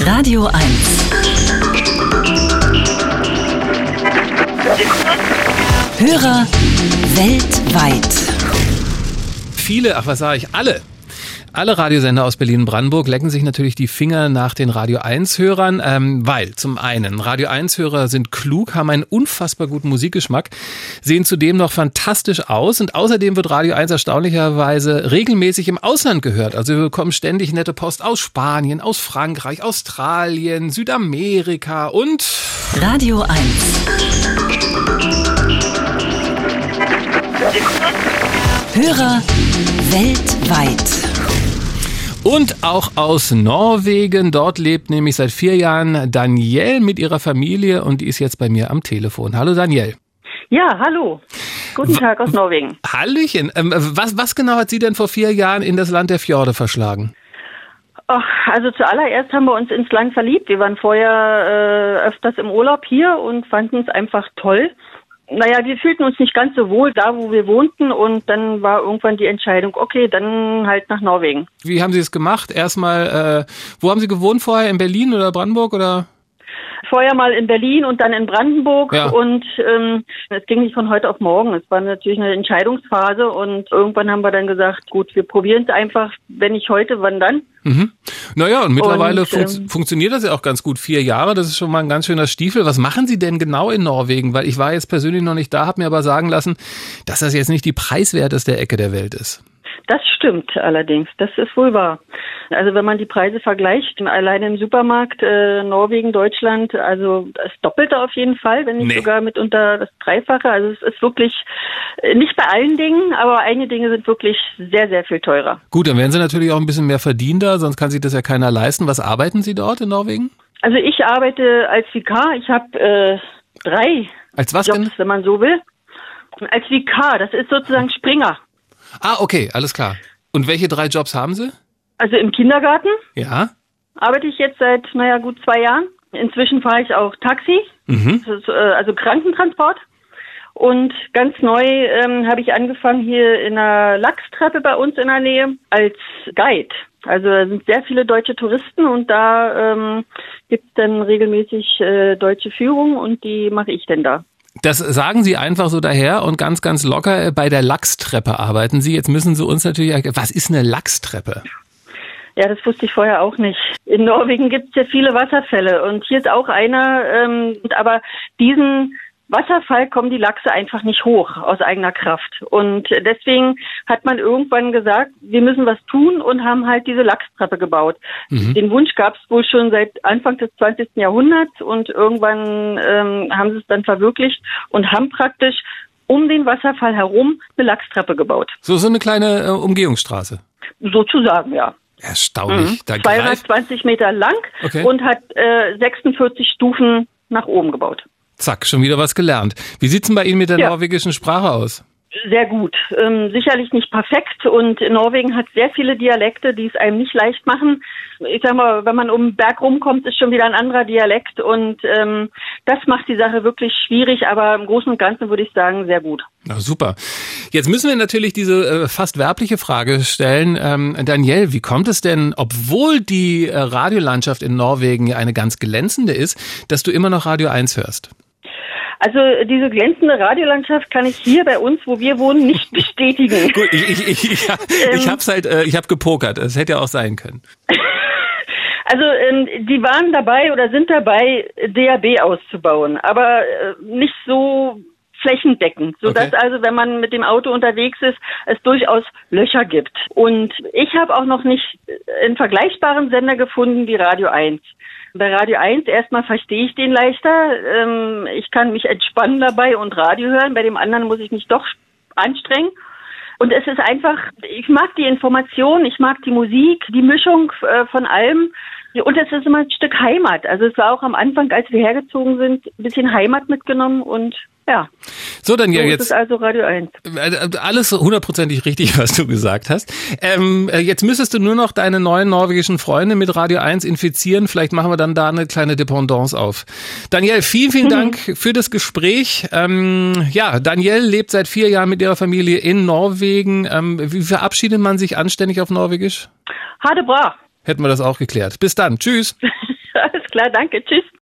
Radio 1. Hörer weltweit. Viele, ach was sage ich, alle alle Radiosender aus Berlin-Brandenburg lecken sich natürlich die Finger nach den Radio 1-Hörern, ähm, weil zum einen Radio 1-Hörer sind klug, haben einen unfassbar guten Musikgeschmack, sehen zudem noch fantastisch aus und außerdem wird Radio 1 erstaunlicherweise regelmäßig im Ausland gehört. Also wir bekommen ständig nette Post aus Spanien, aus Frankreich, Australien, Südamerika und Radio 1. Hörer weltweit. Und auch aus Norwegen. Dort lebt nämlich seit vier Jahren Danielle mit ihrer Familie und die ist jetzt bei mir am Telefon. Hallo Danielle. Ja, hallo. Guten Tag aus Norwegen. Hallöchen. Ähm, was, was genau hat Sie denn vor vier Jahren in das Land der Fjorde verschlagen? Ach, also zuallererst haben wir uns ins Land verliebt. Wir waren vorher äh, öfters im Urlaub hier und fanden es einfach toll. Naja, wir fühlten uns nicht ganz so wohl da, wo wir wohnten und dann war irgendwann die Entscheidung, okay, dann halt nach Norwegen. Wie haben Sie es gemacht? Erstmal, äh, wo haben Sie gewohnt vorher? In Berlin oder Brandenburg oder? Vorher mal in Berlin und dann in Brandenburg ja. und ähm, es ging nicht von heute auf morgen. Es war natürlich eine Entscheidungsphase und irgendwann haben wir dann gesagt, gut, wir probieren es einfach, wenn nicht heute, wann dann? Mhm. Naja, und mittlerweile und, fun ähm, funktioniert das ja auch ganz gut. Vier Jahre, das ist schon mal ein ganz schöner Stiefel. Was machen Sie denn genau in Norwegen? Weil ich war jetzt persönlich noch nicht da, habe mir aber sagen lassen, dass das jetzt nicht die preiswerteste Ecke der Welt ist. Das stimmt allerdings, das ist wohl wahr. Also wenn man die Preise vergleicht, alleine im Supermarkt äh, Norwegen, Deutschland, also das Doppelte auf jeden Fall, wenn nicht nee. sogar mitunter das Dreifache. Also es ist wirklich äh, nicht bei allen Dingen, aber einige Dinge sind wirklich sehr, sehr viel teurer. Gut, dann werden Sie natürlich auch ein bisschen mehr verdienen da, sonst kann sich das ja keiner leisten. Was arbeiten Sie dort in Norwegen? Also ich arbeite als Vikar. Ich habe äh, drei als was Jobs, denn? wenn man so will. Als Vikar, das ist sozusagen Springer. Ah, okay, alles klar. Und welche drei Jobs haben Sie? Also im Kindergarten. Ja. Arbeite ich jetzt seit, naja, gut zwei Jahren. Inzwischen fahre ich auch Taxi, mhm. ist, äh, also Krankentransport. Und ganz neu ähm, habe ich angefangen hier in einer Lachstreppe bei uns in der Nähe als Guide. Also da sind sehr viele deutsche Touristen und da ähm, gibt es dann regelmäßig äh, deutsche Führungen und die mache ich denn da. Das sagen Sie einfach so daher und ganz, ganz locker äh, bei der Lachstreppe arbeiten Sie. Jetzt müssen Sie uns natürlich, was ist eine Lachstreppe? Ja, das wusste ich vorher auch nicht. In Norwegen gibt es ja viele Wasserfälle und hier ist auch einer, ähm, aber diesen Wasserfall kommen die Lachse einfach nicht hoch aus eigener Kraft. Und deswegen hat man irgendwann gesagt, wir müssen was tun und haben halt diese Lachstreppe gebaut. Mhm. Den Wunsch gab es wohl schon seit Anfang des 20. Jahrhunderts und irgendwann ähm, haben sie es dann verwirklicht und haben praktisch um den Wasserfall herum eine Lachstreppe gebaut. So, so eine kleine äh, Umgehungsstraße. Sozusagen, ja. Erstaunlich. Mhm. 220 Meter lang okay. und hat äh, 46 Stufen nach oben gebaut. Zack, schon wieder was gelernt. Wie sieht's denn bei Ihnen mit der ja. norwegischen Sprache aus? Sehr gut. Ähm, sicherlich nicht perfekt und Norwegen hat sehr viele Dialekte, die es einem nicht leicht machen. Ich sag mal, wenn man um den Berg rumkommt, ist schon wieder ein anderer Dialekt und ähm, das macht die Sache wirklich schwierig, aber im Großen und Ganzen würde ich sagen, sehr gut. Na, super. Jetzt müssen wir natürlich diese äh, fast werbliche Frage stellen. Ähm, Danielle, wie kommt es denn, obwohl die äh, Radiolandschaft in Norwegen ja eine ganz glänzende ist, dass du immer noch Radio 1 hörst? Also diese glänzende Radiolandschaft kann ich hier bei uns, wo wir wohnen, nicht bestätigen. Gut, ich, ich, ich, ich, ich hab's halt, äh, ich habe gepokert. Es hätte ja auch sein können. Also ähm, die waren dabei oder sind dabei, DAB auszubauen, aber äh, nicht so flächendeckend, sodass okay. also, wenn man mit dem Auto unterwegs ist, es durchaus Löcher gibt. Und ich habe auch noch nicht einen vergleichbaren Sender gefunden wie Radio 1. Bei Radio 1 erstmal verstehe ich den leichter. Ähm, ich kann mich entspannen dabei und Radio hören. Bei dem anderen muss ich mich doch anstrengen. Und es ist einfach, ich mag die Information, ich mag die Musik, die Mischung äh, von allem. Und es ist immer ein Stück Heimat. Also es war auch am Anfang, als wir hergezogen sind, ein bisschen Heimat mitgenommen und ja. So, dann ja so jetzt. Ist also Radio 1. Äh, alles hundertprozentig richtig, was du gesagt hast. Ähm, äh, jetzt müsstest du nur noch deine neuen norwegischen Freunde mit Radio 1 infizieren. Vielleicht machen wir dann da eine kleine Dependance auf. Daniel, vielen, vielen mhm. Dank für das Gespräch. Ähm, ja, Daniel lebt seit vier Jahren mit ihrer Familie in Norwegen. Ähm, wie verabschiedet man sich anständig auf Norwegisch? Hade bra. Hätten wir das auch geklärt. Bis dann. Tschüss. Alles klar, danke. Tschüss.